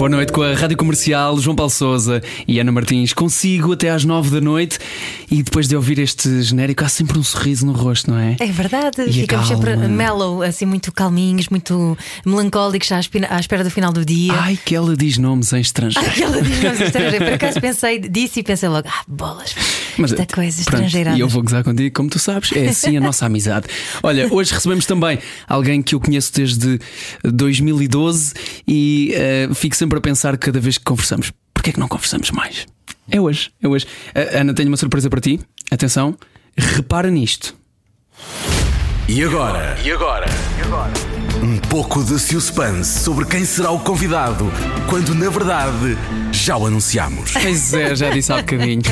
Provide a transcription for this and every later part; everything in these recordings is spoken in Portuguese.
Boa noite com a Rádio Comercial, João Paulo Souza e Ana Martins. Consigo até às nove da noite e depois de ouvir este genérico há sempre um sorriso no rosto, não é? É verdade, E ficamos sempre mellow, assim, muito calminhos, muito melancólicos, à espera do final do dia. Ai, que ela diz nomes em estrangeiro. Aquela diz nomes estrangeiros. Por acaso pensei, disse e pensei logo, ah, bolas, esta coisa pronto, estrangeirada. E eu vou gozar contigo, como tu sabes, é assim a nossa amizade. Olha, hoje recebemos também alguém que eu conheço desde 2012 e eh, fico sempre a pensar cada vez que conversamos, porquê é que não conversamos mais? É hoje, é hoje. Eh, Ana, tenho uma surpresa para ti. Atenção, repara nisto. E agora? E agora? Um pouco de suspense sobre quem será o convidado, quando na verdade já o anunciamos. Pois é, já disse há bocadinho.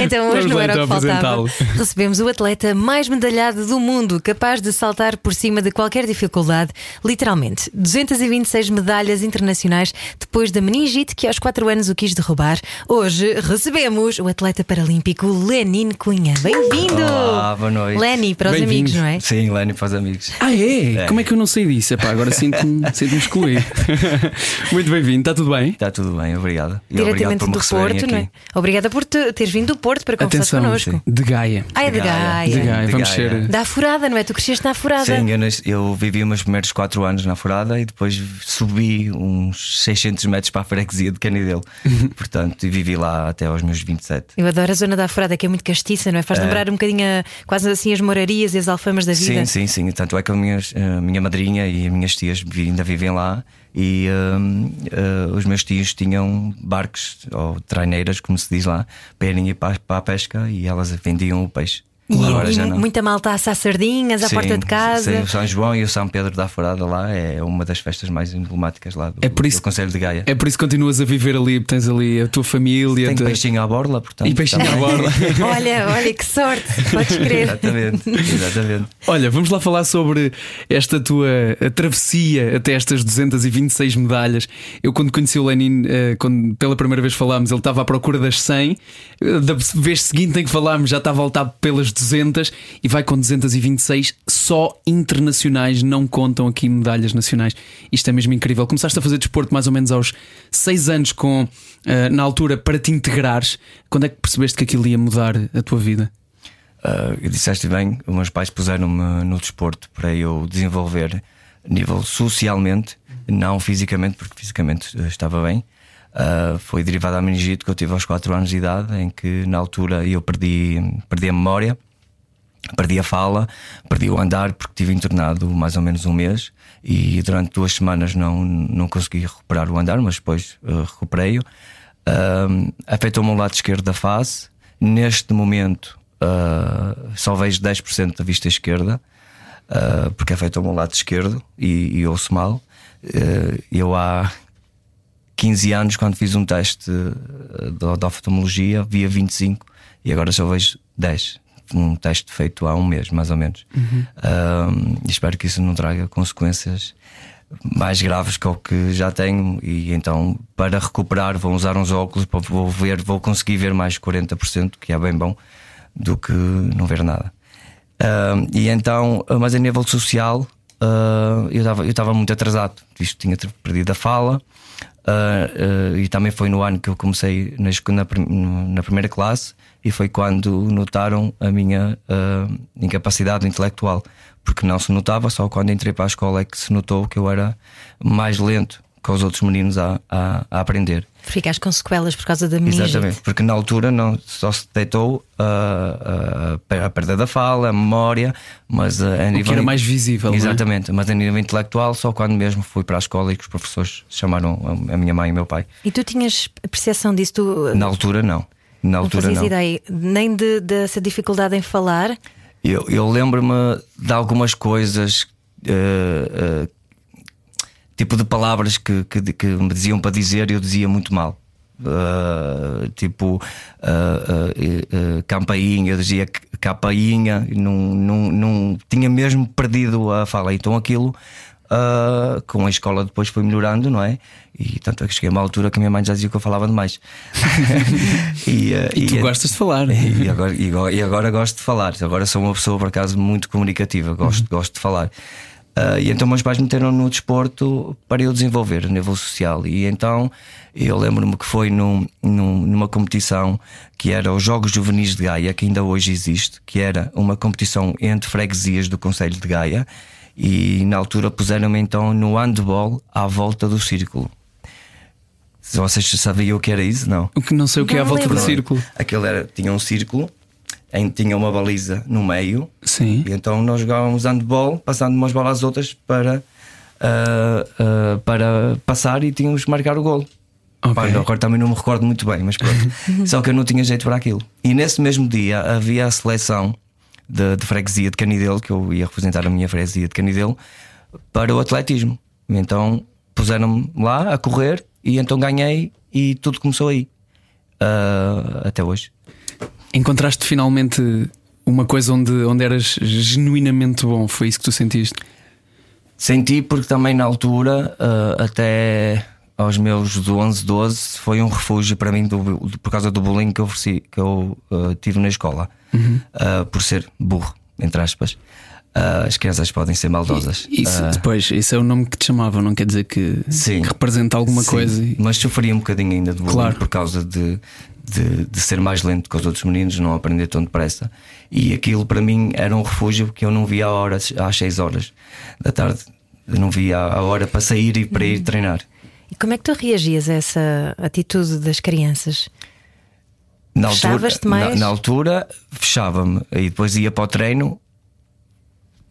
Então hoje Vamos não lá era o então que faltava. Recebemos o atleta mais medalhado do mundo, capaz de saltar por cima de qualquer dificuldade, literalmente. 226 medalhas internacionais depois da meningite que aos 4 anos o quis derrubar. Hoje recebemos o atleta paralímpico Lenin Cunha. Bem-vindo! Olá, boa noite. Lenny, para os amigos, não é? Sim, Lenny para os amigos. Ah, é? Como é que eu não sei disso? Epá, agora sinto-me sinto excluído. Muito bem-vindo, está tudo bem? Está tudo bem, obrigado. E obrigado Diretamente por do Porto, não é? Obrigada por te- teres vindo do Porto para conversar Atenção, connosco. de Gaia. Ah, é de De Gaia. De Gaia, vamos Gaia. ser. Da Furada, não é? Tu cresceste na Furada. Sim, eu, nas- eu vivi os meus primeiros 4 anos na Furada e depois subi uns 600 metros para a freguesia de Canidelo. Portanto, e vivi lá até aos meus 27. Eu adoro a zona da Furada, que é muito castiça, não é? Faz lembrar um bocadinho a- quase assim as morarias e as alfamas da vida. Sim, sim, sim. Tanto é que a minha, a minha madrinha e as minhas tias ainda vivem lá e hum, eh, os meus tios tinham barcos ou traineiras, como se diz lá, para irem ir para, para a pesca e elas vendiam o peixe. E, Agora e já não. muita malta a assar sardinhas à Sim, porta de casa. Sim, o São João e o São Pedro da Furada lá é uma das festas mais emblemáticas lá do, É por isso- do Conselho de Gaia. É por isso que continuas a viver ali, tens ali a tua família. Tem peixinho à borla, portanto. E peixinho à também. borla. Olha, olha que sorte, podes crer. exatamente, exatamente. Olha, vamos lá falar sobre esta tua travessia até estas 226 medalhas. Eu, quando conheci o Lenin, eh, quando pela primeira vez falámos, ele estava à procura das 100. Eh, Da vez seguinte em que falámos, já estava a voltar pelas 200 e vai com 226. Só internacionais não contam aqui medalhas nacionais. Isto é mesmo incrível. Começaste a fazer desporto mais ou menos aos 6 anos, com, eh, na altura, para te integrares. Quando é que percebeste que aquilo ia mudar a tua vida? Uh, disseste bem, os meus pais puseram-me no desporto para eu desenvolver nível socialmente, não fisicamente, porque fisicamente uh, estava bem. Uh, foi derivado da meningite que eu tive aos 4 anos de idade, em que na altura eu perdi, perdi a memória, perdi a fala, perdi o andar, porque estive internado mais ou menos um mês e durante duas semanas não, não consegui recuperar o andar, mas depois uh, recuperei-o. Um, Afetou-me o lado esquerdo da face. Neste momento uh, só vejo 10% da vista esquerda, uh, porque afetou-me o lado esquerdo e, e ouço mal. Uh, eu há 15 anos, quando fiz um teste uh, de, de oftalmologia, via 25 e agora só vejo 10. Um teste feito há um mês, mais ou menos. Um, e espero que isso não traga consequências mais graves que o que já tenho. E então, para recuperar, vou usar uns óculos, vou ver, vou conseguir ver mais 40%, que é bem bom, do que não ver nada. E então, mas a nível social, uh, eu estava muito atrasado, visto que tinha perdido a fala. Uh, uh, e também foi no ano que eu comecei na, na, na primeira classe e foi quando notaram a minha uh, incapacidade intelectual, porque não se notava, só quando entrei para a escola é que se notou que eu era mais lento que os outros meninos a, a, a aprender. Ficaste com sequelas por causa da meningite. Exatamente, porque na altura não, só se detectou uh, uh, a perda da fala, a memória, mas uh, a nível. era mais visível, não é? Exatamente, mas a nível intelectual, só quando mesmo fui para a escola e que os professores chamaram a, minha mãe e o meu pai. E tu tinhas percepção disso? Tu Na altura, não. Na não altura, fazias não. ideia nem de- dessa dificuldade em falar. Eu, eu lembro-me de algumas coisas, eh, eh, tipo de palavras que, que, que me diziam para dizer e eu dizia muito mal. Uh, tipo uh, uh, campainha, eu dizia campainha, não, não, não tinha mesmo perdido a fala. Então aquilo com a escola depois foi melhorando, não é? E tanto é que cheguei a uma altura que a minha mãe já dizia que eu falava demais. e, e, tu e, gostas de falar. E agora, e, agora gosto de falar. Agora sou uma pessoa, por acaso, muito comunicativa, gosto, uhum. gosto de falar. Uh, e então meus pais meteram no desporto para eu desenvolver a nível social. E então eu lembro-me que foi num, num, numa competição que era os Jogos Juvenis de Gaia, que ainda hoje existe, que era uma competição entre freguesias do Conselho de Gaia e na altura puseram-me então no handball à volta do círculo. Se vocês sabiam o que era isso, não? O que não sei o que é à volta lembro. do círculo. Aquele era, tinha um círculo, em, tinha uma baliza no meio. Sim. E então nós jogávamos handball, passando umas bolas às outras para, uh, uh, para passar e tínhamos que marcar o gol. Okay. Pá, agora também não me recordo muito bem, mas pronto. Só que eu não tinha jeito para aquilo. E nesse mesmo dia havia a seleção de, de freguesia de Canidelo, que eu ia representar a minha freguesia de Canidelo, para o atletismo. Então puseram-me lá a correr e então ganhei e tudo começou aí. Uh, até hoje. Encontraste finalmente uma coisa onde, onde eras genuinamente bom, foi isso que tu sentiste? Senti porque também na altura, uh, até aos meus 11, 12, foi um refúgio para mim do, por causa do bullying que eu, ofereci, que eu uh, tive na escola uhum. uh, por ser burro, entre aspas. As crianças podem ser maldosas. Isso, depois, isso é o nome que te chamavam, não quer dizer que, sim, que representa alguma sim, coisa. E... Mas sofria um bocadinho ainda de bullying claro. por causa de, de, de, ser mais lento que os outros meninos, não aprender tão depressa. E aquilo para mim era um refúgio que eu não via a hora, às 6 horas da tarde. Eu não via a hora para sair e para ir uhum. treinar. E como é que tu reagias a essa atitude das crianças? Na altura, na, na, altura fechava-me e depois ia para o treino.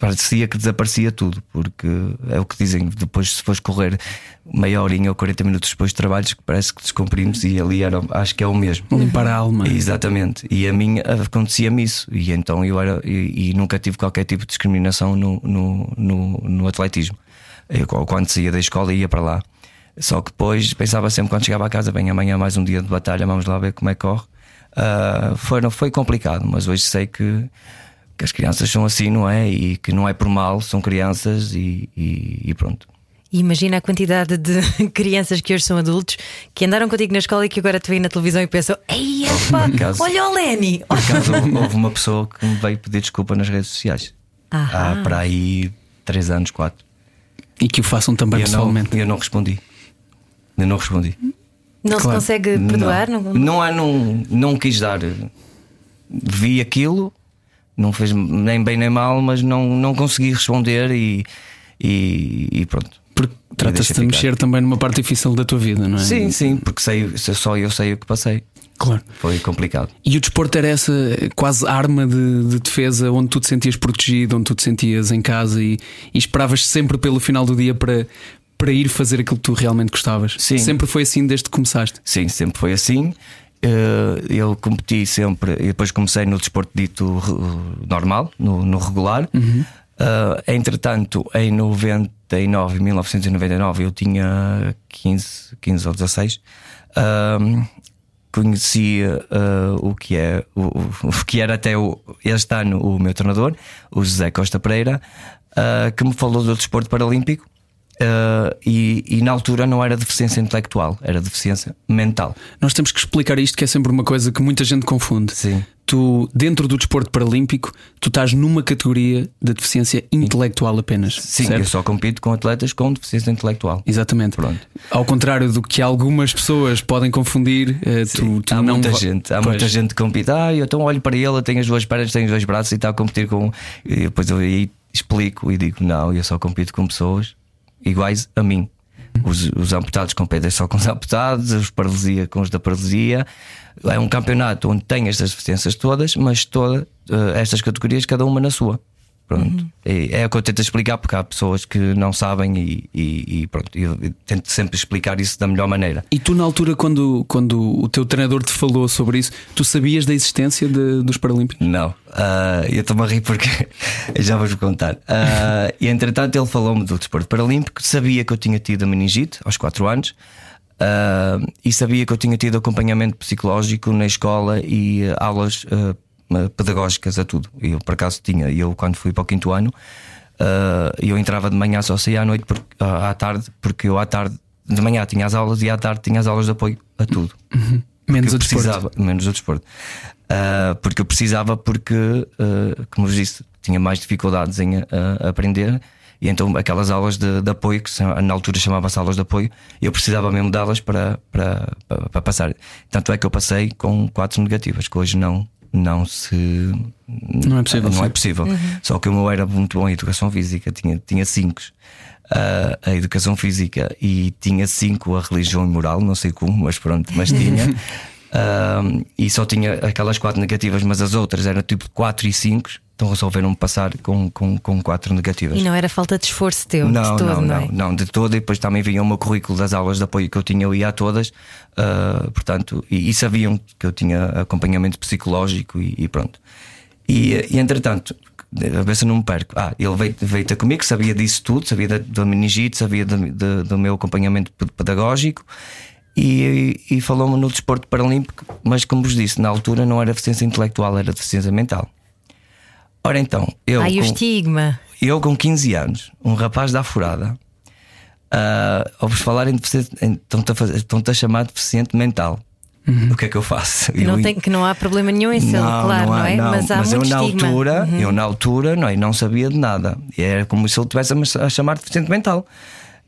Parecia que desaparecia tudo, porque é o que dizem. Depois, se fores correr meia horinha ou 40 minutos depois de trabalhos, parece que descomprimos e ali era, acho que é o mesmo. Limpar a alma. Exatamente. E a mim acontecia-me isso. E então eu era. E, e, nunca tive qualquer tipo de discriminação no, no, no, no atletismo. Eu, quando saía da escola ia para lá. Só que depois pensava sempre quando chegava a casa, bem, amanhã mais um dia de batalha, vamos lá ver como é que corre. Uh, foi, não, foi complicado, mas hoje sei que, que as crianças são assim, não é? E que não é por mal, são crianças e, e, e pronto. Imagina a quantidade de crianças que hoje são adultos que andaram contigo na escola e que agora te veem na televisão e pensam: Ei, opa, caso, olha o Lenny! Por acaso houve uma pessoa que me veio pedir desculpa nas redes sociais. Há para aí 3 anos, 4. E que o façam também e pessoalmente. Eu não, eu não respondi. Eu não respondi. Não claro. se consegue perdoar? Não, não, não, há, não, não quis dar. Vi aquilo, não fez nem bem nem mal, mas não, não consegui responder e, e, e pronto. Porque trata-se de mexer também numa parte difícil da tua vida, não é? Sim, sim, porque sei, só eu sei o que passei. Claro. Foi complicado. E o desporto era essa quase arma de, de, defesa onde tu te sentias protegido, onde tu te sentias em casa e, e esperavas sempre pelo final do dia para, para ir fazer aquilo que tu realmente gostavas? Sim. Sempre foi assim desde que começaste? Sim, sempre foi assim. Eh, eu competi sempre e depois comecei no desporto dito normal, no, no regular. Uhum. Uh, entretanto, em 99, 1999, eu tinha 15, 15 ou 16. Uh, conhecia uh, o que é o, o, que era até o, este ano o meu treinador, o José Costa Pereira, que me falou do desporto paralímpico Uh, e, e, na altura não era deficiência intelectual, era deficiência mental. Nós temos que explicar isto, que é sempre uma coisa que muita gente confunde. Sim. Tu, dentro do desporto paralímpico, tu estás numa categoria de deficiência intelectual apenas. Sim, certo? eu só compito com atletas com deficiência intelectual. Exatamente. Pronto. Ao contrário do que algumas pessoas podem confundir, uh, tu, tu, há não. Muita gente, há pois. muita gente que compite. Ah, eu então olho para ele, tem as duas pernas, tem os dois braços e está a competir com. E depois eu aí explico e digo: não, eu só compito com pessoas iguais a mim. Os, os amputados competem só com os amputados, os paralisia com os da paralisia. É um campeonato onde tem estas deficiências todas, mas todas uh, estas categorias, cada uma na sua. Pronto. Uhum. É, é o que eu tento explicar porque há pessoas que não sabem e, e, e pronto. Eu, eu tento sempre explicar isso da melhor maneira. E tu, na altura, quando, quando o teu treinador te falou sobre isso, tu sabias da existência de, dos Paralímpicos? Não. Uh, eu estou-me a rir porque já vou-vos contar. Uh, e entretanto, ele falou-me do desporto paralímpico, sabia que eu tinha tido a meningite aos 4 anos. Uh, e sabia que eu tinha tido acompanhamento psicológico na escola e uh, aulas uh, pedagógicas a tudo. Eu, por acaso, tinha. Eu, quando fui para o quinto ano, eu entrava de manhã, só saía à noite, porque, à tarde, porque eu à tarde, de manhã tinha as aulas e à tarde tinha as aulas de apoio a tudo. Uhum. Menos o precisava, menos o desporto. porque eu precisava, porque, como vos disse, tinha mais dificuldades em aprender e então aquelas aulas de, de apoio, que na altura chamava-se aulas de apoio, eu precisava mesmo delas para, para, para, para, passar. Tanto é que eu passei com quatro negativas, que hoje não, não se. Não é possível. Não é possível. Uhum. Só que eu era muito bom em educação física, tinha, tinha cinco. Uh, a educação física e tinha cinco a religião e moral, não sei como, mas pronto, mas tinha. Uh, e só tinha aquelas quatro negativas, mas as outras eram tipo quatro e cinco então resolveram passar com, com, com quatro negativas. E não era falta de esforço teu? Não, de todo, não, não, é? não, de todo. E depois também vinha o meu currículo das aulas de apoio que eu tinha, eu ia a todas, uh, portanto, e, e, sabiam que eu tinha acompanhamento psicológico e, e pronto. E, e entretanto, a ver se não me perco. Ah, ele veio, veio ter comigo, sabia disso tudo, sabia da, da meningite, sabia de, do meu acompanhamento pedagógico e, e falou-me no desporto paralímpico, mas como vos disse, na altura não era deficiência intelectual, era deficiência mental. Ora então, eu. Ai, o estigma. Eu com 15 anos, um rapaz da furada, uh, ao vos falar em deficiente, estão-te a chamar de deficiente mental. Uhum. O que é que eu faço? Que não, tem, que não há problema nenhum em ser, claro, não, há, não é? Não, mas há mas muito eu na estigma. altura, uhum. eu na altura não, eu não sabia de nada. E era como se ele tivesse a chamar de deficiente mental.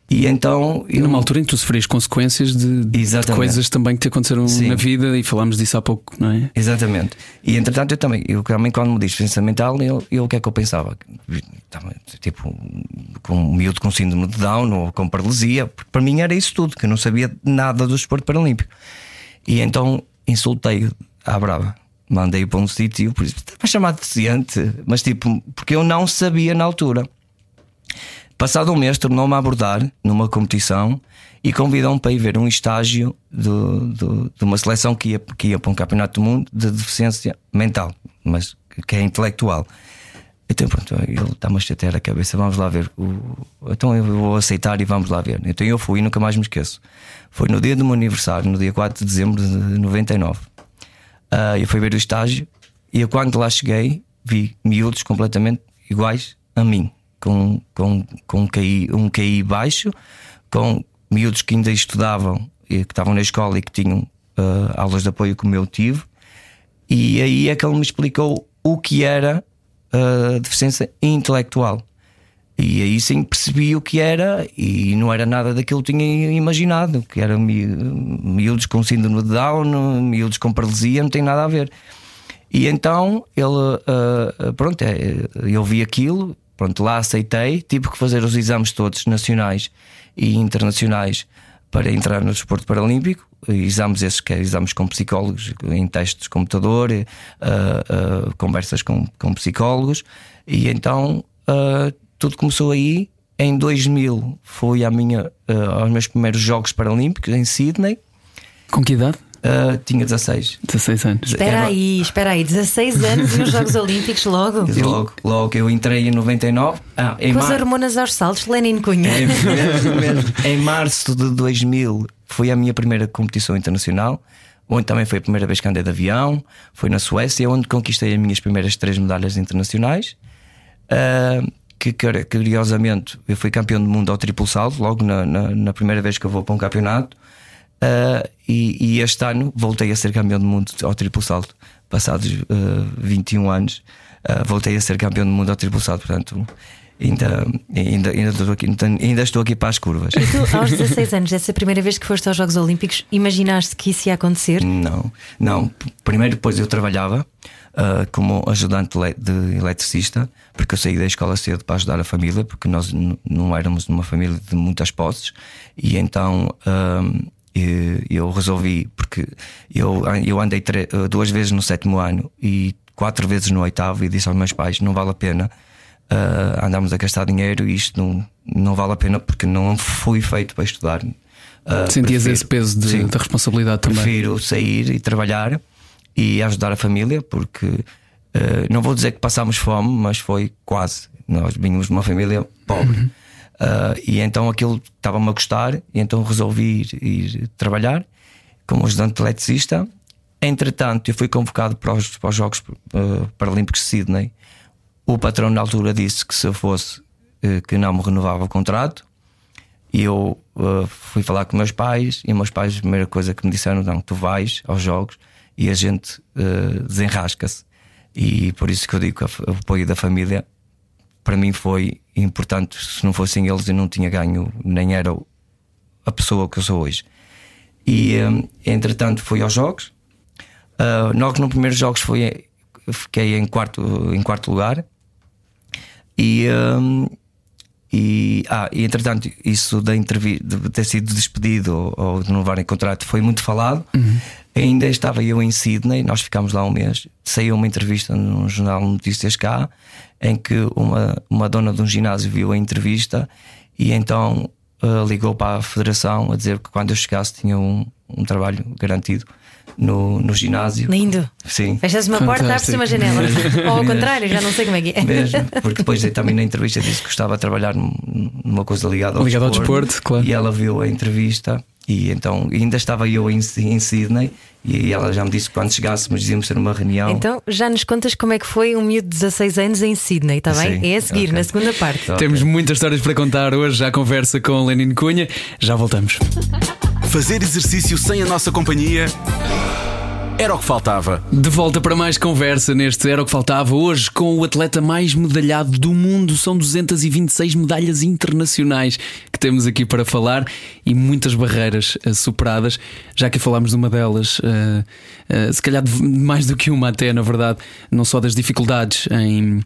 E então. E numa altura em que tu sofrias consequências de, de, coisas também que te aconteceram Sim. na vida e falámos disso há pouco, não é? Exatamente. E entretanto eu também, eu também quando me diz doença mental, eu, eu o que é que eu pensava? Tipo, com um miúdo com síndrome de Down ou com paralisia, para mim era isso tudo, que eu não sabia nada do esporte paralímpico. E então insultei à brava. Mandei para um sítio, por isso estava chamado de deficiente, mas tipo, porque eu não sabia na altura. Passado um mês, tornou-me a abordar numa competição e convidou-me para ir ver um estágio do, do, de uma seleção que ia, que ia para um campeonato do mundo de deficiência mental, mas que é intelectual. Então, pronto, ele está-me a chatear a cabeça, vamos lá ver. Então eu vou aceitar e vamos lá ver. Então eu fui e nunca mais me esqueço. Foi no dia do meu aniversário, no dia 4 de dezembro de 99. Uh, ah, eu fui ver o estágio e quando lá cheguei, vi miúdos completamente iguais a mim com, com, com um, QI, um QI baixo, com miúdos que ainda estudavam e que estavam na escola e que tinham uh, aulas de apoio como eu tive. E aí é que ele me explicou o que era uh, deficiência intelectual. E aí sim percebi o que era e não era nada daquilo que eu tinha imaginado, que era miúdos com síndrome de Down, miúdos com paralisia, não tem nada a ver. E então ele, uh, pronto, eu vi aquilo, Pronto, lá aceitei, tive que fazer os exames todos nacionais e internacionais para entrar no desporto paralímpico. Exames esses que é exames com psicólogos, em testes de computador, uh, uh, conversas com, com psicólogos. E então uh, tudo começou aí. Em 2000 fui à minha, aos meus primeiros Jogos Paralímpicos em Sydney. Com que idade? Uh, tinha 16. 16 anos. Espera Era... aí, espera aí, 16 anos e nos Jogos Olímpicos logo? Logo, logo. Eu entrei em 99. Ah, em Com mar... as hormonas aos saltos, Lenin Cunha. É, mesmo, mesmo. em março de 2000 foi a minha primeira competição internacional, onde também foi a primeira vez que andei de avião. Foi na Suécia, onde conquistei as minhas primeiras três medalhas internacionais. Uh, que curiosamente eu fui campeão do mundo ao triplo salto, logo na, na, na primeira vez que eu vou para um campeonato. Uh, e, e, este ano voltei a ser campeão do mundo ao triplo salto. Passados uh, ah, 21 anos, uh, voltei a ser campeão do mundo ao triplo salto. Portanto, ainda, ainda, ainda, estou aqui, ainda estou aqui para as curvas. E tu, aos 16 anos, essa primeira vez que foste aos Jogos Olímpicos, imaginaste que isso ia acontecer? Não, não. Primeiro, depois eu trabalhava. Uh, como ajudante de eletricista, porque eu saí da escola cedo para ajudar a família, porque nós não éramos numa família de muitas posses, e então uh, eu resolvi, porque eu, eu andei duas vezes no sétimo ano e quatro vezes no oitavo e disse aos meus pais: não vale a pena uh, andarmos a gastar dinheiro e isto não, não vale a pena porque não fui feito para estudar. Uh, Sentias prefiro, esse peso de, sim, da responsabilidade prefiro também? Prefiro sair e trabalhar e ajudar a família, porque uh, não vou dizer que passámos fome, mas foi quase. Nós vínhamos de uma família pobre. Uhum. Uh, e então aquilo estava-me a gostar, e então resolvi ir, ir trabalhar como ajudante eletricista. Entretanto, eu fui convocado para os, para os Jogos uh, Paralímpicos de Sydney. O patrão, na altura, disse que se eu fosse, uh, que não me renovava o contrato. E eu uh, fui falar com meus pais, e meus pais, a primeira coisa que me disseram: não, tu vais aos Jogos e a gente desenrasca-se. E por isso que eu digo que o apoio da família para mim foi importante. Se não fossem eles, eu não tinha ganho, nem era a pessoa que eu sou hoje. E um, entretanto fui aos jogos. Uh, logo no primeiro jogos foi, fiquei em quarto, em quarto lugar. E, um, e, ah, e entretanto, isso da entrevista de ter sido despedido ou, ou de renovar em contrato foi muito falado. Uhum. Ainda estava eu em Sydney, nós ficámos lá um mês. Saiu uma entrevista num jornal de notícias cá, em que uma, uma dona de um ginásio viu a entrevista e então uh, ligou para a federação a dizer que quando eu chegasse tinha um, um trabalho garantido no, no ginásio. Lindo. Sim. Fechas uma porta, abre-se uma janela. Ou ao contrário, já não sei como é que é. Mesmo, porque depois também na entrevista disse que gostava de trabalhar numa coisa ligada ao ligado desporto. Ao desporto claro. E ela viu a entrevista e então ainda estava eu em, em Sydney e ela já me disse que quando chegássemos dizíamos ter uma reunião. Então já nos contas como é que foi um miúdo de 16 anos em Sydney, está bem? Sim, é a seguir, okay. na segunda parte. Okay. Temos muitas histórias para contar hoje, já conversa com Lenin Cunha. Já voltamos. Fazer exercício sem a nossa companhia era o que faltava. De volta para mais conversa neste Era o que faltava. Hoje com o atleta mais medalhado do mundo. São 226 medalhas internacionais que temos aqui para falar e muitas barreiras uh, superadas. Já que falámos de uma delas, uh, uh, se calhar mais do que uma, até na verdade, não só das dificuldades em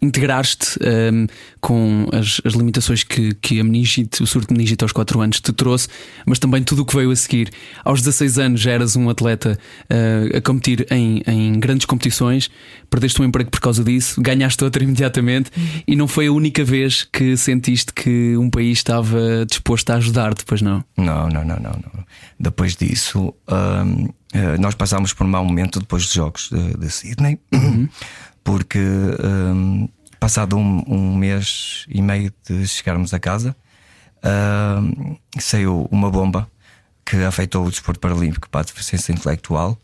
integraste um, com as, as, limitações que, que a meningite, o surto de meningite aos 4 anos te trouxe, mas também tudo o que veio a seguir. Aos 16 anos já eras um atleta uh, a competir em, em, grandes competições, perdeste um emprego por causa disso, ganhaste outro imediatamente uhum. e não foi a única vez que sentiste que um país estava disposto a ajudar depois não? Não, não, não, não. não. Depois disso, um, eh, nós passámos por um mau momento depois dos Jogos de, de Sydney. Uhum porque um, passado um, um, mês e meio de chegarmos a casa, um, saiu uma bomba que afetou o desporto paralímpico para a deficiência intelectual,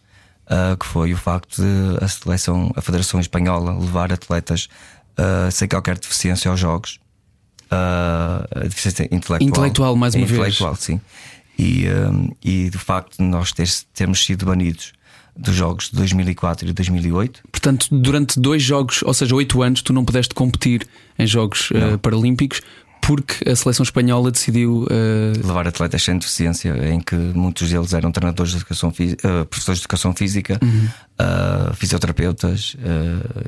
uh, que foi o facto de a seleção, a Federação Espanhola levar atletas uh, sem qualquer deficiência aos Jogos. Uh, deficiência intelectual. Intelectual, mais uma intelectual, vez. sim. E, um, e do facto de nós ter, termos sido banidos dos jogos de 2004 e 2008. Portanto, durante dois jogos, ou seja, oito anos, tu não pudeste competir em Jogos uh, Paralímpicos porque a seleção espanhola decidiu uh... levar atletas sem deficiência, em que muitos deles eram treinadores de educação física, uh, professores de educação física, uhum. uh, fisioterapeutas,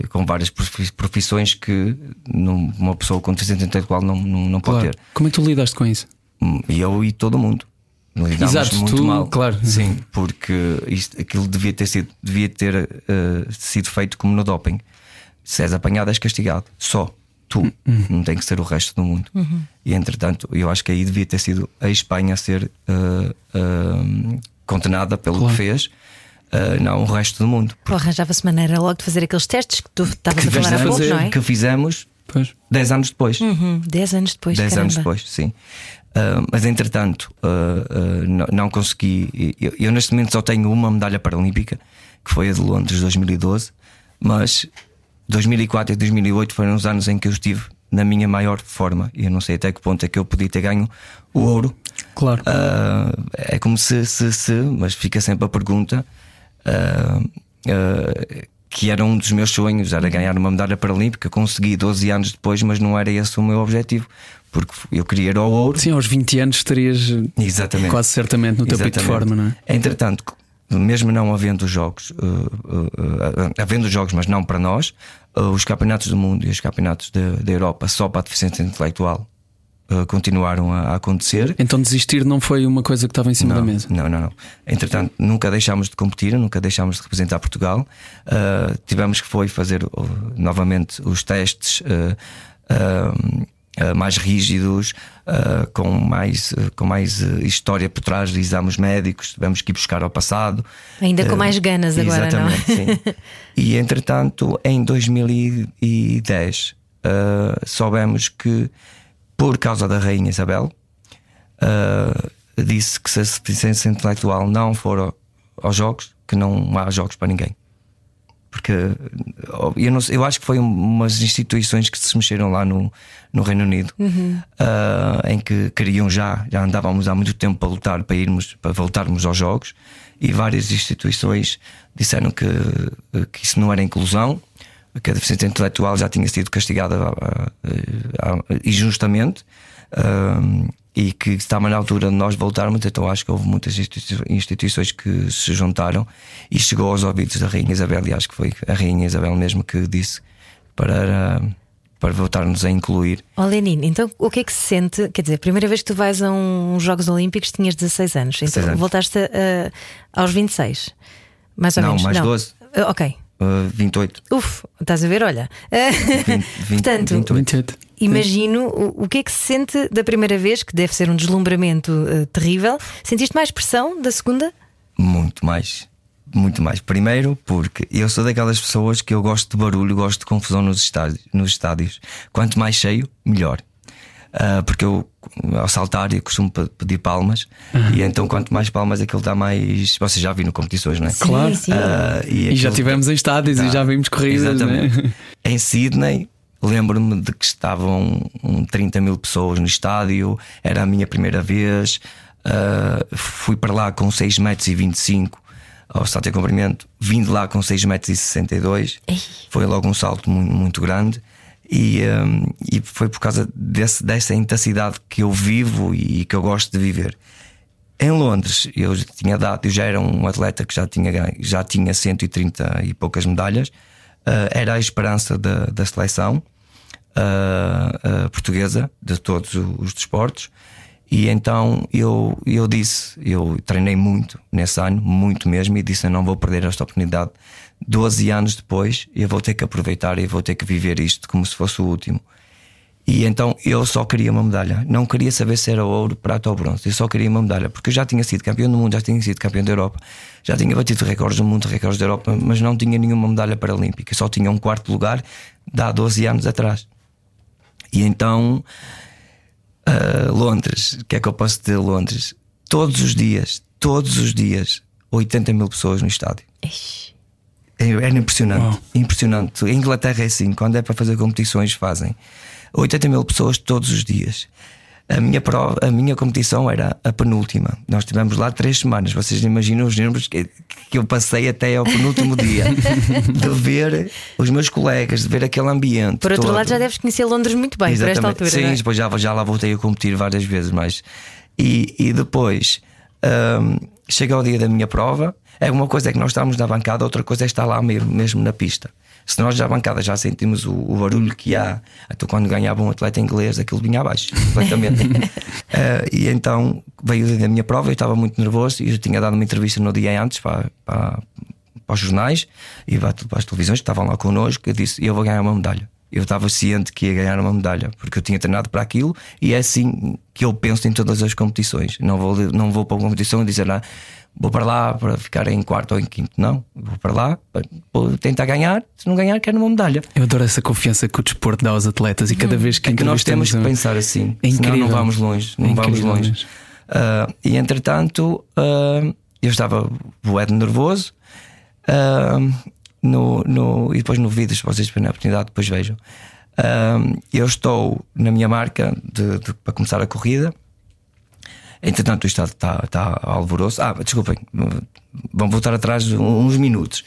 com várias profissões que uma pessoa com deficiência intelectual não, não, não pode claro. ter. Como é que tu lidaste com isso? Hum, eu e todo mundo. Lidámos Exato, muito tu, mal. Claro. Sim, porque isto, aquilo devia ter sido, devia ter uh, sido feito como no doping. Se és apanhado, és castigado. Só tu. Uhum. Não tem que ser o resto do mundo. Uhum. E entretanto, eu acho que aí devia ter sido a Espanha a ser uh, uh, condenada pelo claro. que fez. Uh, não o resto do mundo. Ou arranjava-se maneira logo de fazer aqueles testes que tu estavas a falar há pouco, não é? Que fizemos pois. 10 anos depois. Uhum. 10 anos depois. 10 anos depois, sim. Uh, mas entretanto, uh, uh, não, não, consegui. Eu, eu, neste momento só tenho uma medalha paralímpica, que foi a de Londres 2012, mas 2004 e 2008 foram os anos em que eu estive na minha maior forma. E eu não sei até que ponto é que eu podia ter ganho o ouro. Claro. é como se, se, se, mas fica sempre a pergunta. que era um dos meus sonhos, era ganhar uma medalha paralímpica. Consegui 12 anos depois, mas não era esse o meu objetivo porque eu queria ir ao ouro. Sim, aos 20 anos estarias Exatamente. quase certamente no teu pico de forma, não é? Entretanto, mesmo não havendo jogos, uh, uh, uh, havendo jogos, mas não para nós, os campeonatos do mundo e os campeonatos da Europa só para a deficiência intelectual continuaram a, a, acontecer. Então desistir não foi uma coisa que estava em cima não, da mesa? Não, não, não. Entretanto, nunca deixámos de competir, nunca deixámos de representar Portugal. Tivemos que foi fazer novamente os testes. Mais rígidos, uh, com mais, uh, com mais história por trás de exames médicos, tivemos que ir buscar ao passado. Ainda com mais ganas agora, exatamente, não é? Sim. e entretanto, em 2010, soubemos que por causa da Rainha Isabel. Disse que se a intelectual não for aos jogos, que não há jogos para ninguém. Porque eu, não, eu acho que foi umas instituições que se mexeram lá no, no Reino Unido uhum. uh, em que queriam já, já andávamos há muito tempo para lutar para irmos, para voltarmos aos jogos, e várias instituições disseram que, que isso não era inclusão, que a deficiência intelectual já tinha sido castigada injustamente. Uh, e que estava na altura de nós voltarmos, então acho que houve muitas instituições que se juntaram e chegou aos ouvidos da Rainha Isabel, e acho que foi a Rainha Isabel mesmo que disse para, para voltar-nos a incluir. Ó oh, Lenin, então o que é que se sente? Quer dizer, a primeira vez que tu vais a uns Jogos Olímpicos tinhas 16 anos, então 16 anos. voltaste a, aos 26, mais ou Não, menos. Mais Não, mais 12. Uh, ok. Uh, 28. Uf, estás a ver? Olha. 20, 20, Portanto, 28. 28 imagino o, o, que é que se sente da primeira vez, que deve ser um deslumbramento uh, terrível. Sentiste mais pressão da segunda? Muito mais. Muito mais. Primeiro, porque eu sou daquelas pessoas que eu gosto de barulho, gosto de confusão nos estádios. Nos estádios. Quanto mais cheio, melhor. Uh, porque eu, ao saltar, eu costumo pedir palmas, uhum. e então quanto mais palmas aquilo dá mais. Vocês já viram competições, não é? Sim, claro. Sim. Uh, e, e já tivemos em estádios tá. e já vimos corridas. Exatamente. Né? Em Sydney, Lembro-me de que estavam 30 mil pessoas no estádio, era a minha primeira vez. Uh, fui para lá com 6 metros e 25 ao salto de comprimento, vim de lá com 6 metros e 62. Foi logo um salto muito, muito grande. E, um, e foi por causa desse, dessa intensidade que eu vivo e que eu gosto de viver. Em Londres, eu já tinha dado, eu já era um atleta que já tinha, já tinha 130 e poucas medalhas era a esperança da, da seleção uh, uh, portuguesa de todos os desportos. E então eu, eu disse, eu treinei muito nesse ano, muito mesmo, e disse: Eu não vou perder esta oportunidade. Doze anos depois, eu vou ter que aproveitar e vou ter que viver isto como se fosse o último. E então eu só queria uma medalha. Não queria saber se era ouro, prata ou bronze. Eu só queria uma medalha, porque eu já tinha sido campeão do mundo, já tinha sido campeão da Europa, já tinha batido recordes do mundo, recordes da Europa, mas não tinha nenhuma medalha paralímpica. Só tinha um quarto lugar de há 12 anos atrás. E então, uh, Londres, o que é que eu posso dizer Londres? Todos os dias, todos os dias, 80 mil pessoas no estádio. É, era impressionante, impressionante. A Inglaterra é assim, quando é para fazer competições, fazem. 80 mil pessoas todos os dias. A minha, prova, a minha competição era a penúltima. Nós tivemos lá três semanas. Vocês imaginam os números que, que eu passei até ao penúltimo dia de ver os meus colegas, de ver aquele ambiente. Por outro todo. lado, já deves conhecer Londres muito bem Exatamente. por esta altura. Sim, é? depois já, já lá voltei a competir várias vezes, mas e, e depois um, chega ao dia da minha prova. É uma coisa é que nós estamos na bancada, outra coisa é estar lá mesmo, mesmo na pista. Se nós já bancada já sentimos o, o, barulho que há, então quando ganhava um atleta inglês, aquilo vinha abaixo, completamente. uh, e então veio da minha prova, eu estava muito nervoso e eu tinha dado uma entrevista no dia antes para, para, para os jornais e para, para as televisões que estavam lá connosco. Eu disse: Eu vou ganhar uma medalha. Eu estava ciente que ia ganhar uma medalha, porque eu tinha treinado para aquilo e é assim que eu penso em todas as competições. Não vou, não vou para uma competição e dizer ah, vou para lá para ficar em quarto ou em quinto. Não, vou para lá para tentar ganhar. Se não ganhar, quero uma medalha. Eu adoro essa confiança que o desporto dá aos atletas e cada vez que, é que nós temos que pensar assim. É incrível. Senão não vamos longe. Não é vamos longe. Uh, e entretanto, uh, eu estava boedo nervoso. Uh, no, no, e depois no vídeo, se vocês tiverem a oportunidade, depois vejam. eu estou na minha marca de, de, para começar a corrida. Entretanto, o Estado está, está alvoroço. Ah, desculpem, vamos voltar atrás uns minutos.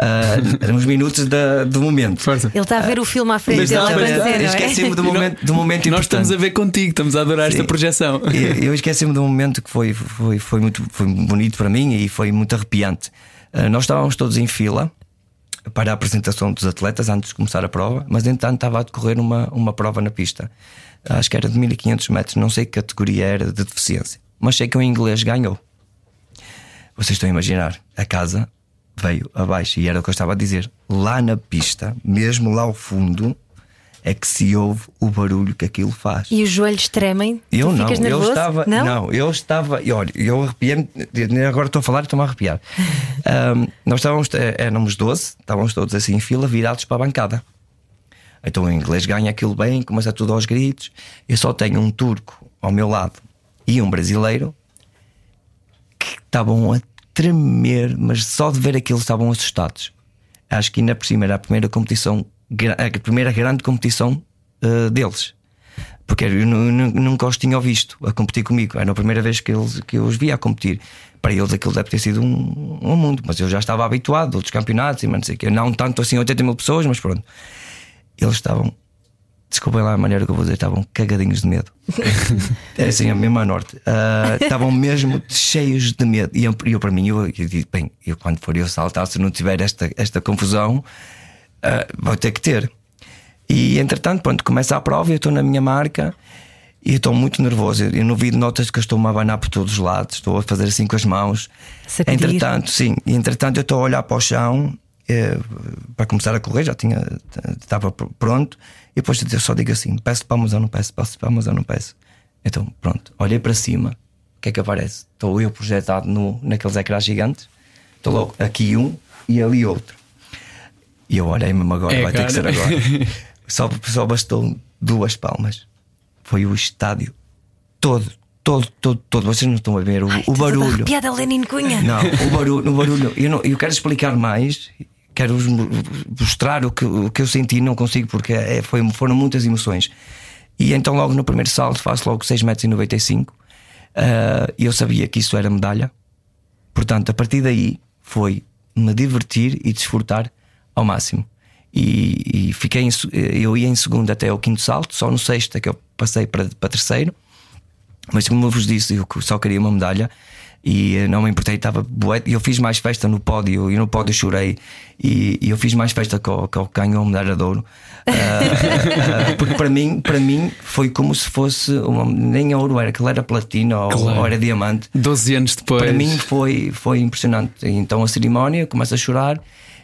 Uh, uns minutos da, do momento. Força. Ele está a ver uh, o filme à frente dele é? Esqueci-me do momento, do momento Nós estamos a ver contigo, estamos a adorar Sim. esta projeção. Eu esqueci-me do momento que foi, foi, foi muito foi bonito para mim e foi muito arrepiante. Uh, nós estávamos todos em fila para a apresentação dos atletas antes de começar a prova, mas entanto estava a decorrer uma, uma prova na pista acho que era de 1500 metros, não sei que categoria era de deficiência, mas sei que o inglês ganhou. Vocês estão a imaginar, a casa veio abaixo e era o que eu estava a dizer. Lá na pista, mesmo lá ao fundo, é que se ouve o barulho que aquilo faz. E os joelhos tremem? Eu não, eu estava, não? não, eu estava, e olha, eu arrepiei-me, agora estou a falar e estou-me a arrepiar. um, nós estávamos, eh, éramos 12, estávamos todos assim em fila, virados para a bancada. Então o inglês ganha aquilo bem, começa tudo aos gritos. Eu só tenho um turco ao meu lado e um brasileiro que estavam a tremer, mas só de ver aquilo estavam assustados. Acho que ainda por cima era a primeira competição, a primeira grande competição uh, deles. Porque eu nunca os tinha visto a competir comigo. Era a primeira vez que, eles, que eu os via a competir. Para eles aquilo deve ter sido um, um mundo, mas eu já estava habituado a outros campeonatos e não sei que. Não tanto assim 80 mil pessoas, mas pronto. Eles estavam desculpem lá a maneira que eu vou dizer, estavam cagadinhos de medo. é assim, a mesma norte. Uh, estavam mesmo cheios de medo. E eu, eu para mim, eu, eu bem, eu quando for eu saltar, se não tiver esta, esta confusão, uh, vou ter que ter. E entretanto, pronto, começa a prova, eu estou na minha marca e estou muito nervoso. Eu no vídeo notas que eu estou-me a abanar por todos os lados, estou a fazer assim com as mãos. Sacudir. Entretanto, sim, entretanto eu estou a olhar para o chão eh, para começar a correr, já tinha, estava pronto. E depois eu só digo assim: peço palmas ou não peço, peço palmas ou não peço. Então, pronto, olhei para cima, o que é que aparece? Estou eu projetado no, naqueles ecrãs gigantes, estou logo aqui um e ali outro. E eu olhei mesmo agora, é, vai cara. ter que ser agora. só, só bastou duas palmas. Foi o estádio todo, todo, todo, todo. Vocês não estão a ver o, Ai, o barulho. Piada Lenin Cunha. Não, o barulho, o barulho. Eu, não, eu quero explicar mais quero mostrar o que, o que eu senti, não consigo porque é, foi, foram muitas emoções. E então, logo no primeiro salto, faço logo 6,95m uh, e eu sabia que isso era medalha. Portanto, a partir daí foi me divertir e desfrutar ao máximo. E, e fiquei em, eu ia em segundo até ao quinto salto, só no sexto é que eu passei para, para terceiro. Mas como eu vos disse, eu só queria uma medalha e não me importei, estava e eu fiz mais festa no pódio e no pódio chorei e, e eu fiz mais festa que o, que o ganhou a medalha de ouro uh, uh, porque para mim, para mim foi como se fosse uma, nem ouro era, aquilo era platina claro. ou, ou, era diamante 12 anos depois para mim foi, foi impressionante então a cerimónia, começa a chorar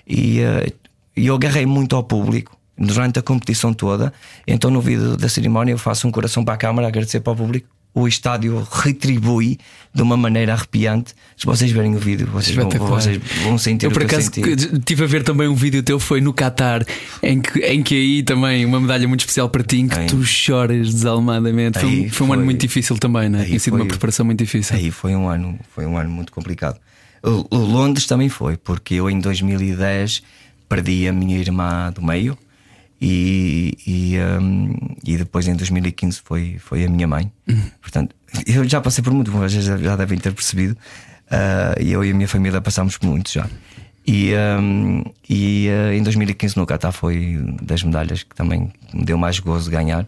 e uh, eu agarrei muito ao público durante a competição toda então no vídeo da cerimónia eu faço um coração para a câmara agradecer para o público o estádio retribui de uma maneira arrepiante. Se vocês verem o vídeo, vocês, vão, vocês vão sentir eu, por acaso, estive a ver também um vídeo teu, foi no Qatar, em que, em que aí também uma medalha muito especial para ti, em que tu choras desalmadamente. Foi, foi, um ano muito difícil também, né? Tinha sido foi, uma preparação muito difícil. Aí foi um ano, foi um ano muito complicado. O, o Londres também foi, porque eu em 2010 perdi a minha irmã do meio e, e, um, e depois em 2015 foi, foi a minha mãe. Uhum. Portanto, eu já passei por muito, vocês já, devem ter percebido. Uh, eu e a minha família passámos por muito já. E, um, e uh, em 2015 no Qatar foi das medalhas que também me deu mais gozo ganhar.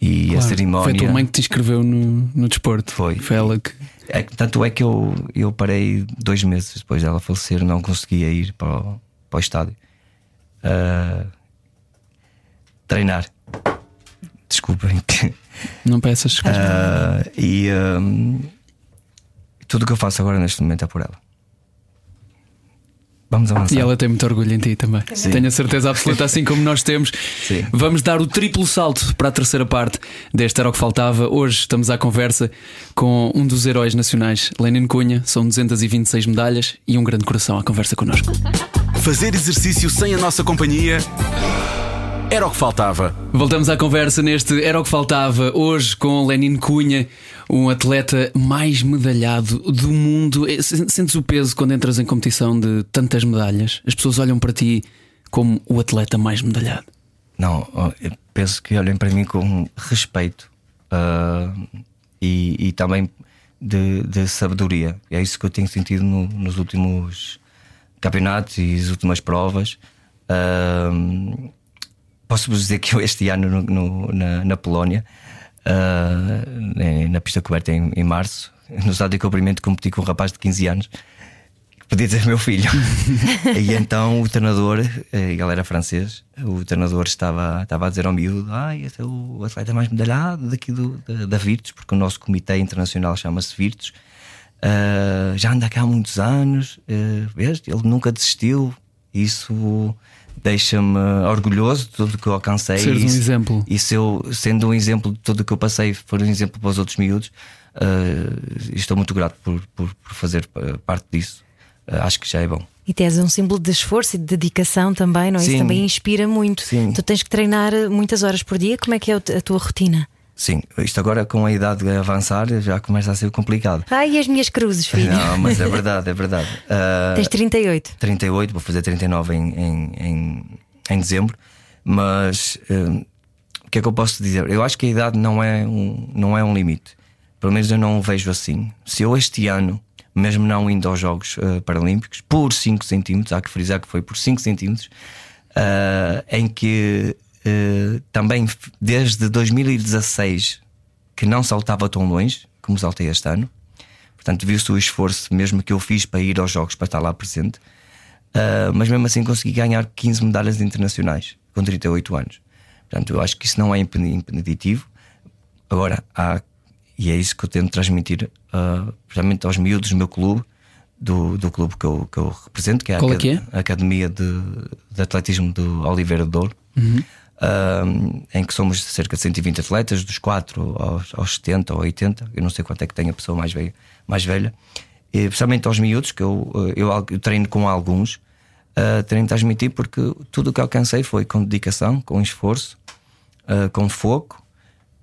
E claro, a cerimónia. Foi a tua mãe que te inscreveu no, no desporto. Foi. Foi ela que. É, tanto é que eu, eu parei dois meses depois dela falecer, não conseguia ir para o, para o estádio. Uh, treinar. Desculpem. Não peças desculpas. Uh, e um, tudo o que eu faço agora neste momento é por ela. Vamos avançar. E ela tem muito orgulho em ti também. Sim. Tenho a certeza absoluta, assim como nós temos. Sim. Vamos dar o triplo salto para a terceira parte deste Era o que Faltava. Hoje estamos à conversa com um dos heróis nacionais, Lenin Cunha. São 226 medalhas e um grande coração à conversa connosco. Fazer exercício sem a nossa companhia era o que faltava. Voltamos à conversa neste Era o que faltava. Hoje com Lenin Cunha, um atleta mais medalhado do mundo. É, sentes o peso quando entras em competição de tantas medalhas? As pessoas olham para ti como o atleta mais medalhado? Não, eu penso que olhem para mim com respeito uh, e, e, também de, de, sabedoria. É isso que eu tenho sentido no, nos últimos campeonatos e as últimas provas. Uh, posso-vos dizer que eu este ano no, no, na, na, Polónia, uh, na pista coberta em, em março, no estádio de cumprimento, competi com um rapaz de 15 anos que podia ser meu filho. e então o treinador, eh, ele era francês, o treinador estava, estava a dizer ao miúdo: Ah, esse é o atleta mais medalhado daqui do, da, da Virtus, porque o nosso comitê internacional chama-se Virtus. Uh, já anda cá há muitos anos, uh, vês? Ele nunca desistiu. Isso deixa-me orgulhoso de tudo que eu alcancei. Ser um exemplo. E se eu, sendo um exemplo de tudo que eu passei, for um exemplo para os outros miúdos, uh, estou muito grato por, por, por fazer parte disso. Uh, acho que já é bom. E tens um símbolo de esforço e de dedicação também, não é? Isso Sim. também inspira muito. Sim. Tu tens que treinar eh, muitas horas por dia. Como é que é a tua rotina? Sim, isto agora com a idade a avançar já começa a ser complicado. Ai, e as minhas cruzes, filho? Não, mas é verdade, é verdade. Ah, Tens 38. 38, vou fazer 39 em, em, em, em dezembro, mas eh, o que é que eu posso dizer? Eu acho que a idade não é, um, não é um limite. Pelo menos eu não o vejo assim. Se eu este ano, mesmo não indo aos Jogos eh, Paralímpicos, por 5 centímetros, há que frisar que foi por 5 centímetros, ah, em que eh, também desde 2016 que não saltava tão longe como saltei este ano. Portanto, viu-se o esforço mesmo que eu fiz para ir aos Jogos, para estar lá presente. Uh, mas mesmo assim consegui ganhar 15 medalhas internacionais com 38 anos. Portanto, eu acho que isso não é impe- impeditivo. Agora, há, e é isso que eu tento transmitir, uh, principalmente aos miúdos do meu clube, do, do clube que eu, que eu represento, que é a, é é? Academia de, de Atletismo do Oliveira de Douro, em que somos cerca de 120 atletas, dos 4 aos, aos 70 ou 80, eu não sei quanto é que tem a pessoa mais velha, mais velha. E, principalmente aos miúdos, que eu, eh, eu, eu treino com alguns, uh, treino transmitir porque tudo o que alcancei foi com dedicação, com esforço, uh, com foco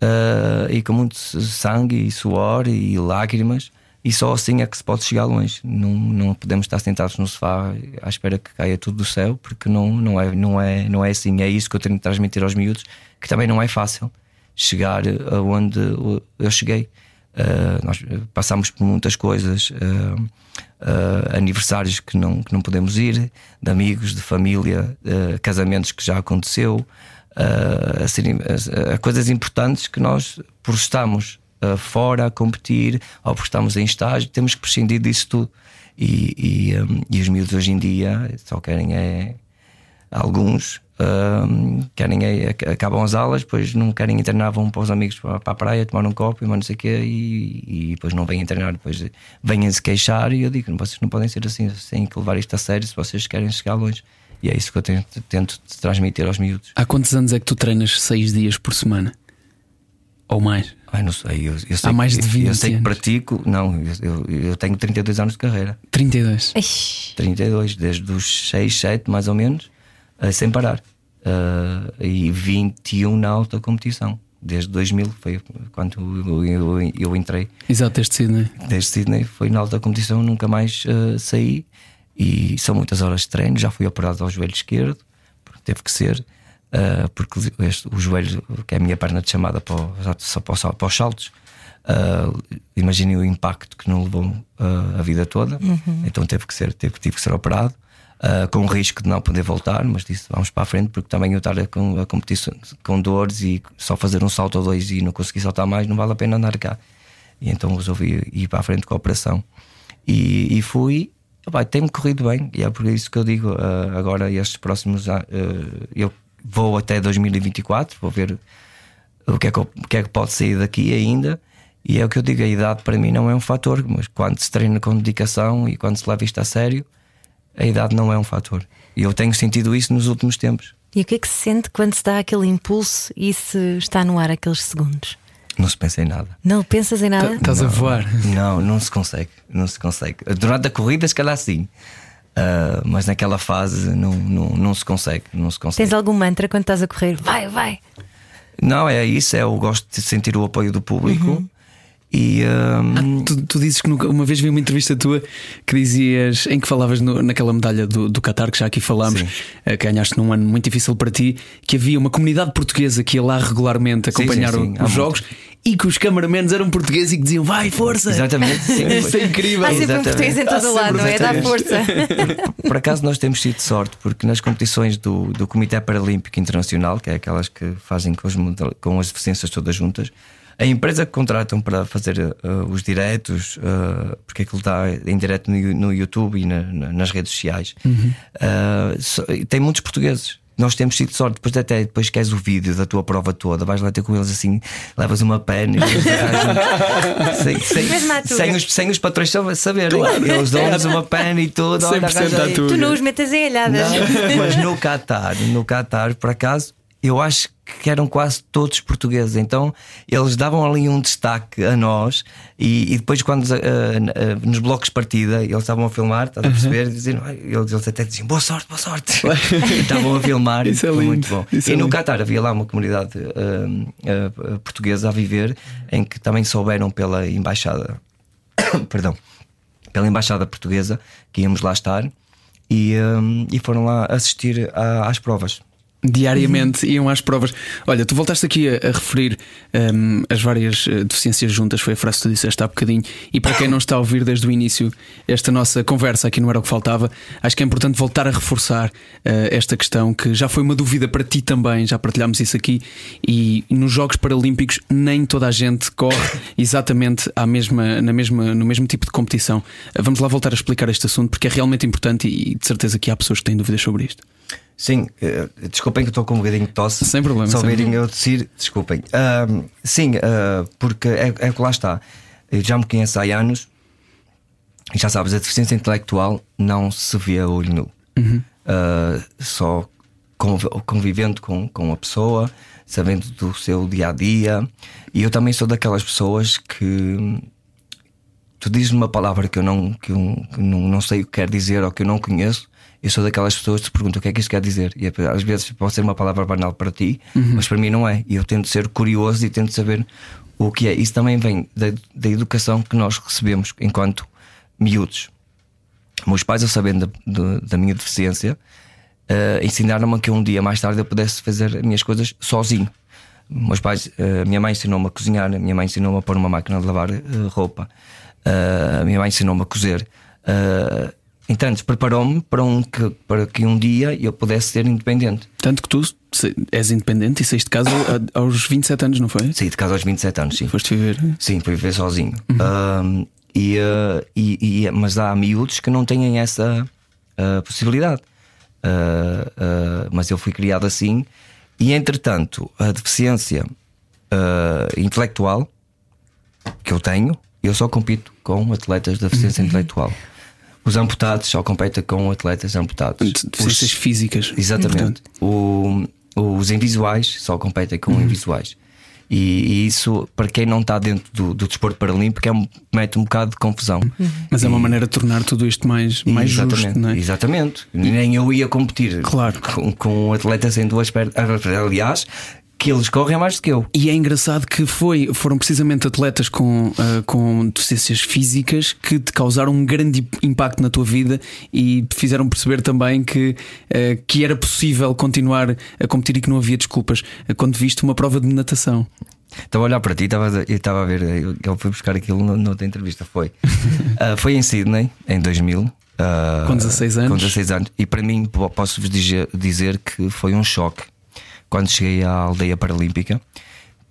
uh, e com muito sangue e suor e lágrimas. E só assim é que se pode chegar longe. Não, não podemos estar sentados no sofá à espera que caia tudo do céu, porque não, não, é, não, é, não é assim. É isso que eu tenho de transmitir aos miúdos, que também não é fácil chegar aonde eu cheguei. Uh, nós passamos por muitas coisas, uh, uh, aniversários que não, que não podemos ir, de amigos, de família, casamentos que já aconteceu, uh, a, serem- a- a coisas importantes que nós, por estarmos uh, fora a competir ou por estarmos em estágio, temos que prescindir disso tudo. E, e, um, e os miúdos hoje em dia só querem é alguns hum, querem é, ac- acabam as aulas, depois não querem internar, vão para os amigos para, para a praia, tomar um copo e mais não sei o quê, e, e depois não vêm internar, depois vêm se queixar e eu digo, vocês não podem ser assim, têm que levar isto a sério se vocês querem chegar longe. E é isso que eu tento, tento transmitir aos miúdos. Há quantos anos é que tu treinas seis dias por semana? Ou mais? Ai, não sei, eu, eu sei Há mais que, de 20 eu sei que anos. pratico, não, eu, eu, eu tenho 32 anos de carreira. 32. Ixi, 32, desde os 6, 7 mais ou menos, eh, sem parar. Eh, e 21 na alta competição. Desde 2000, foi quando eu, eu, eu entrei. Exato, não é? Desde Sydney, foi na alta competição, nunca mais eh, saí. E são muitas horas de treino. Já fui operado ao joelho esquerdo, porque teve que ser, eh, porque este- o joelho, que é a minha perna de chamada para, o- só para, para os saltos, uh, imaginem o impacto que não levou uh, a vida toda. Então teve que ser, teve, tive que ser operado. uh, com o risco de não poder voltar, mas disse vamos para a frente, porque também eu estar a, com, a competir com dores e só fazer um salto ou dois e não conseguir saltar mais, não vale a pena andar cá. E então resolvi ir para a frente com a operação. E, e fui, tem-me corrido bem, e é por isso que eu digo uh, agora, estes próximos anos, eu vou até 2024, vou ver o que, é que, eu- o que é que pode sair daqui ainda. E é o que eu digo: a idade para mim não é um fator, mas quando se treina com dedicação e quando se leva isto a sério, a idade não é um fator. E eu tenho sentido isso nos últimos tempos. E o que é que se sente quando se dá aquele impulso e se está no ar aqueles segundos? Não se pensa em nada. Não pensas em nada? Estás a voar. Não, não se consegue. Não se consegue. Durante a corrida, se calhar sim. Ah, mas naquela fase não, não, não se consegue. Não se consegue. Tens algum mantra quando estás a correr? Vai, vai! Não, é isso. É, eu gosto de sentir o apoio do público. E hum, Tu, tu dizes que nunca, uma vez vi uma entrevista tua que dizias em que falavas no- naquela medalha do, do Qatar, que já aqui falámos, Sim. eh, que ganhaste num ano muito difícil para ti, que havia uma comunidade portuguesa que ia lá regularmente acompanhar sim, sim, há os jogos e que os cameramans eram portugueses e que diziam vai, força! exatamente. Sim, Isso é incrível. Há sempre um Exatamente. português em todo lado, não é? Dá força. Por acaso nós temos tido sorte, porque nas competições do, do Comitê Paralímpico Internacional, que é aquelas que fazem com, os com as deficiências todas juntas, a empresa que contratam para fazer uh, os diretos, uh, porque aquilo está em direto no, no YouTube e na- na- nas redes sociais, uh, só- tem muitos portugueses. Nós temos tido sorte, depois até depois queres o vídeo da tua prova toda, vais lá ter com eles assim, levas uma pena e sem, sem, sem os, sem os patrões sab- saberem. Eles dão-nos uma pena e tudo. olha, 100% arranja à aí. tuga. Tu não os metes em alhadas. Não, mas no Qatar, no Qatar, por acaso, eu acho que eram quase todos portugueses. Então eles davam ali um destaque a nós e, e depois, quando uh, uh, nos blocos de partida, eles estavam a filmar, estás a perceber? Diziam, eles, eles até diziam boa sorte, boa sorte. estavam a filmar Isso e é foi lindo. muito bom. Isso e é no lindo. Qatar havia lá uma comunidade uh, uh, portuguesa a viver em que também souberam pela embaixada, perdão, pela embaixada portuguesa que íamos lá estar e, um, e foram lá assistir a- às provas. Diariamente iam às provas. Olha, tu voltaste aqui a, a referir hum, as várias eh, deficiências juntas, foi a frase que tu disseste há bocadinho. E para quem não está a ouvir desde o início esta nossa conversa aqui não era o que faltava, acho que é importante voltar a reforçar eh, esta questão que já foi uma dúvida para ti também, já partilhámos isso aqui. E nos Jogos Paralímpicos nem toda a gente corre exatamente à mesma, na mesma, no mesmo tipo de competição. Eh, Vamos lá voltar a explicar este assunto porque é realmente importante e de certeza que há pessoas que têm dúvidas sobre isto. Sim, eh, desculpem que estou com um bocadinho de tosse. Sem problema, Se sem ouvirem eu tossir, desculpem. Ahm, sim, ah, porque é, é que lá está. Eu já me conheço há anos e já sabes, a deficiência intelectual não se vê a olho nu. Ah, só conv- convivendo com, com a pessoa, sabendo do seu dia a dia. E eu também sou daquelas pessoas que tu dizes uma palavra que eu não, que eu não, não sei o que quer dizer ou que eu não conheço, eu sou daquelas pessoas que te perguntam o que é que isto quer dizer. E às vezes pode ser uma palavra banal para ti, mas para mim não é. E eu tento ser curioso e tento saber o que é. Isso também vem da, da educação que nós recebemos enquanto miúdos. Meus pais, eu sabendo da, da- minha deficiência, eh, ensinaram-me que um dia mais tarde eu pudesse fazer as minhas coisas sozinho. Meus pais, eh, minha mãe ensinou-me a cozinhar, a minha mãe ensinou-me a pôr uma máquina de lavar eh, roupa, a minha mãe ensinou-me a cozer. Eh, Entanto, preparou-me para, um, que, para que um dia eu pudesse ser independente. Tanto que tu és independente e saíste de casa aos 27 anos, não foi? Saí de casa aos 27 anos, sim. Foste viver. Sim, fui viver sozinho. Um, e, uh, e- e- mas há miúdos que não têm essa uh, possibilidade. Uh, mas eu fui criado assim. E entretanto, a deficiência intelectual que eu tenho, eu só compito com atletas de deficiência intelectual. Os amputados só competem com atletas amputados. Deficiências físicas. Exatamente. O- os invisuais só competem com invisuais. E, e isso, para quem não está dentro do, do desporto paralímpico, é um, mete um bocado de confusão. Mas é uma maneira de tornar tudo isto mais, mais exatamente, justo, não é? exatamente. Nem eu ia competir Claro. com, com um atleta sem duas pernas. Aliás, que eles correm mais do que eu. E é engraçado que foi, foram precisamente atletas com, ah, com deficiências físicas que te causaram um grande impacto na tua vida e te fizeram perceber também que, ah, que era possível continuar a competir e que não havia desculpas ah, quando viste uma prova de natação. Estava a olhar para ti estava, a- e estava a ver. eu- Ele foi buscar aquilo no- noutra entrevista. Foi. Foi em Sydney, em 2000. ah, Com 16 anos. Com 16 anos. E para mim, po- posso-vos dizer, dizer que foi um choque quando cheguei à aldeia paralímpica,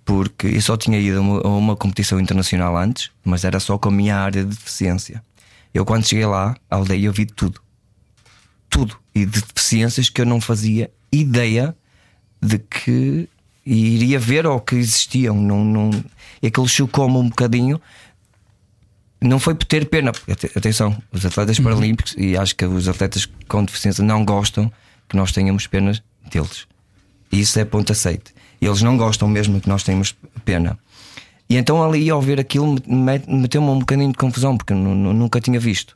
porque eu só tinha ido a uma, a uma competição internacional antes, mas era só com a minha área de deficiência. Eu, quando cheguei lá, à aldeia, eu vi tudo. Tudo. E de deficiências que eu não fazia ideia de que iria ver ou que existiam. Não, não... E aquilo chocou-me um bocadinho. Não foi por ter pena, atenção, os atletas paralímpicos, e acho que os atletas com deficiência não gostam que nós tenhamos pena deles. E isso é ponto aceite. Eles não gostam mesmo que nós tenhamos pena. E então ali ao ver aquilo me- meteu-me um bocadinho de confusão, porque nunca tinha visto.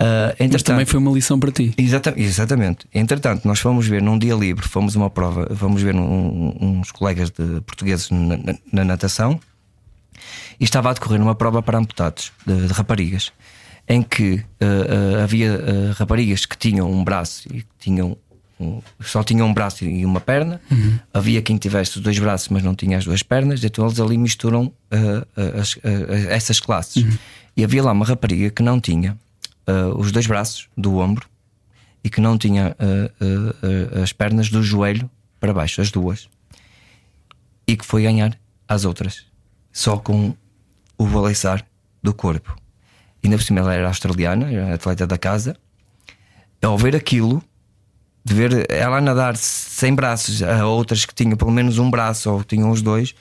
Ah, Mas também foi uma lição para ti. Exata- exatamente. Entretanto, nós fomos ver num dia livre, fomos uma prova, fomos ver um- uns colegas de portugueses na, na- na natação e estava a decorrer uma prova para amputados de, de raparigas, em que ah, ah, havia raparigas que tinham um braço e que tinham só tinham um braço e uma perna, havia quem tivesse os dois braços, mas não tinha as duas pernas, então eles ali misturam ah, as- ah, essas classes. E havia lá uma rapariga que não tinha ah, os dois braços do ombro e que não tinha as pernas do joelho para baixo, as duas, e que foi ganhar às outras, só com o balançar do corpo. Ainda por cima ela era australiana, era atleta da casa. Ao ver aquilo, de ver ela a nadar sem braços, a outras que tinham pelo menos um braço ou tinham os dois,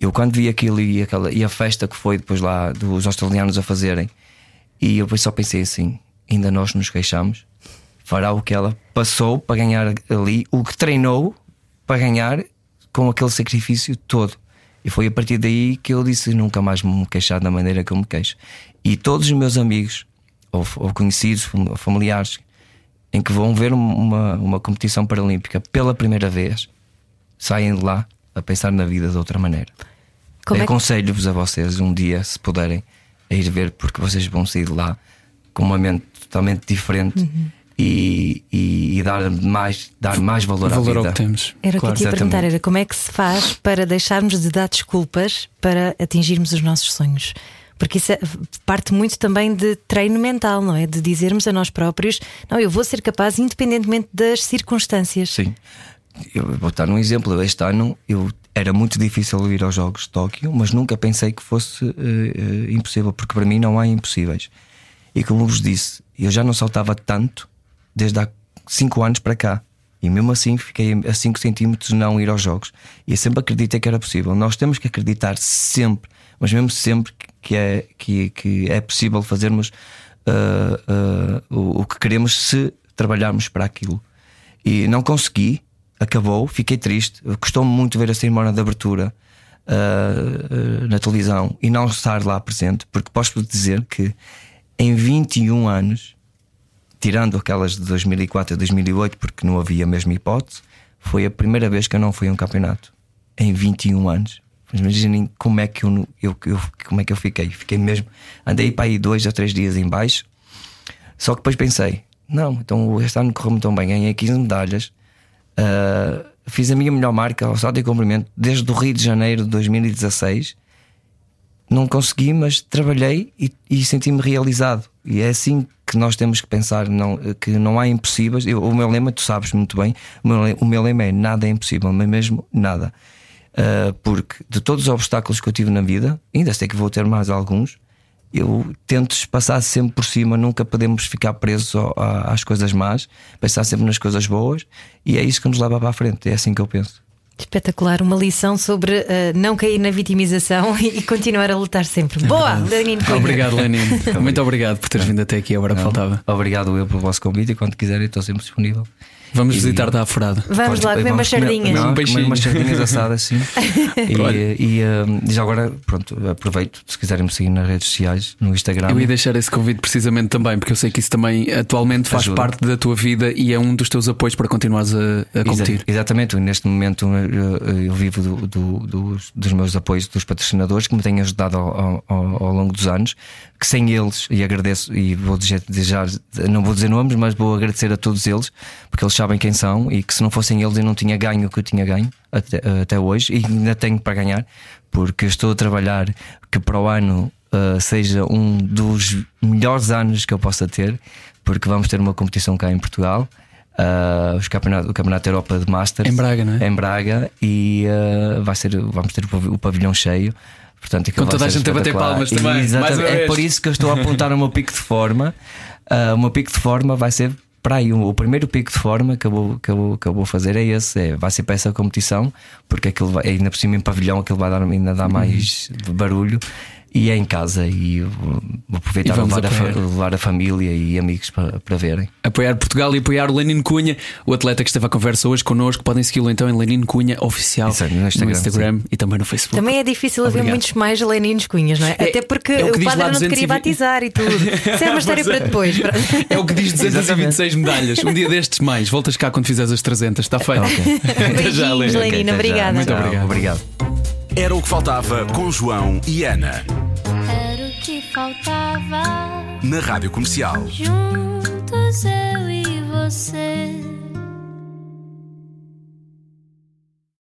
eu quando vi aquilo e, aquela, e a festa que foi depois lá dos australianos a fazerem, e eu depois só pensei assim: ainda nós nos queixamos, fará o que ela passou para ganhar ali, o que treinou para ganhar com aquele sacrifício todo. E foi a partir daí que eu disse nunca mais me queixar da maneira que eu me queixo. E todos os meus amigos, ou, ou conhecidos, familiares, em que vão ver uma, uma competição paralímpica pela primeira vez, saem de lá a pensar na vida de outra maneira. É Aconselho-vos a vocês um dia, se puderem, a ir ver, porque vocês vão sair de lá com uma mente totalmente diferente. Uhum e, e, e, dar, mais, dar mais valor, valor à vida. Ao que temos. Era o claro, que eu te ia perguntar: era como é que se faz para deixarmos de dar desculpas para atingirmos os nossos sonhos? Porque isso é, parte muito também de treino mental, não é? De dizermos a nós próprios: não, eu vou ser capaz independentemente das circunstâncias. Sim. Eu vou dar um exemplo. Este ano eu era muito difícil ir aos Jogos de Tóquio, mas nunca pensei que fosse uh, uh, impossível, porque para mim não há impossíveis. E como vos disse, eu já não saltava tanto desde há 5 anos para cá. E mesmo assim fiquei a 5 centímetros de não ir aos jogos. E eu sempre acreditei que era possível. Nós temos que acreditar sempre, mas mesmo sempre que é, que, que é possível fazermos uh, uh, o, o, que queremos se trabalharmos para aquilo. E não consegui, acabou, fiquei triste. Custou-me muito ver a cerimónia de abertura uh, na televisão e não estar lá presente, porque posso dizer que em 21 anos tirando aquelas de 2004 a 2008, porque não havia a mesma hipótese, foi a primeira vez que eu não fui a um campeonato em 21 anos. Mas imaginem como é que eu, eu, eu, como é que eu fiquei. Fiquei mesmo. Andei para aí dois a três dias em baixo. Só que depois pensei: não, então este ano correu-me tão bem, ganhei 15 medalhas. Uh, fiz a minha melhor marca ao salto e comprimento desde o Rio de Janeiro de 2016. Não consegui, mas trabalhei e, e senti-me realizado. E é assim que nós temos que pensar não, que não há impossíveis. Eu, o meu lema, tu sabes muito bem, o meu, o meu lema é nada é impossível, mas mesmo nada. Uh, porque de todos os obstáculos que eu tive na vida, ainda sei que vou ter mais alguns, eu tento passar sempre por cima, nunca podemos ficar presos às coisas más, pensar sempre nas coisas boas, e é isso que nos leva para a frente, é assim que eu penso. Espetacular, uma lição sobre uh, não cair na vitimização e continuar a lutar sempre. Boa, Lenin Obrigado, Lenin. Muito obrigado por teres vindo até aqui a hora que faltava. Obrigado eu pelo vosso convite e quando quiserem estou sempre disponível. Vamos visitar da Afurada. Vamos lá comer umas sardinhas. Não, um comer umas sardinhas assadas, sim. e, e, e, já agora, pronto, aproveito se quiserem me seguir nas redes sociais, no Instagram. Eu ia deixar esse convite precisamente também, porque eu sei que isso também atualmente faz Ajuda. parte da tua vida e é um dos teus apoios para continuares a, a competir. Exa exatamente, neste momento eu, eu vivo do, do, dos, dos, meus apoios dos patrocinadores que me têm ajudado ao, ao, ao longo dos anos, que sem eles, e agradeço, e vou desejar, não vou dizer nomes, mas vou agradecer a todos eles, porque eles sabem quem são e que se não fossem eles eu não tinha ganho o que eu tinha ganho até, até hoje e ainda tenho para ganhar, porque estou a trabalhar que para o ano uh, seja um dos melhores anos que eu possa ter, porque vamos ter uma competição cá em Portugal. Uh, os campeonato, o Campeonato da Europa de Masters em Braga, não é? Em Braga e uh, vai ser, vamos ter o pavilhão cheio. Portanto, Com toda a gente a bater palmas também. é por isso que eu estou a apontar o meu pico de forma. Uh, o meu pico de forma vai ser para aí, o, primeiro pico de forma que eu vou, que eu vou, que eu vou fazer é esse: é, vai ser para essa competição, porque aquilo vai, ainda por cima em pavilhão, aquilo vai dar, ainda dá mais barulho e é em casa e aproveitar e levar, a, levar a família e amigos para, para verem. Apoiar Portugal e apoiar o Lenin Cunha, o atleta que esteve à conversa hoje connosco. Podem segui-lo então em Lenin Cunha Oficial Isso, no Instagram, no Instagram e também no Facebook. Também é difícil haver muitos mais Lenins Cunhas, não é? é Até porque é o, o padre não te queria batizar e tudo. Isso é uma história para depois. É o que diz 226 medalhas. Um dia destes mais. Voltas cá quando fizeres as 300. Está feito. Okay. Beijinhos, Lenin. Obrigada. Muito obrigado. obrigado. Era o que faltava com João e Ana que faltava. Na Rádio Comercial. Juntos eu e você.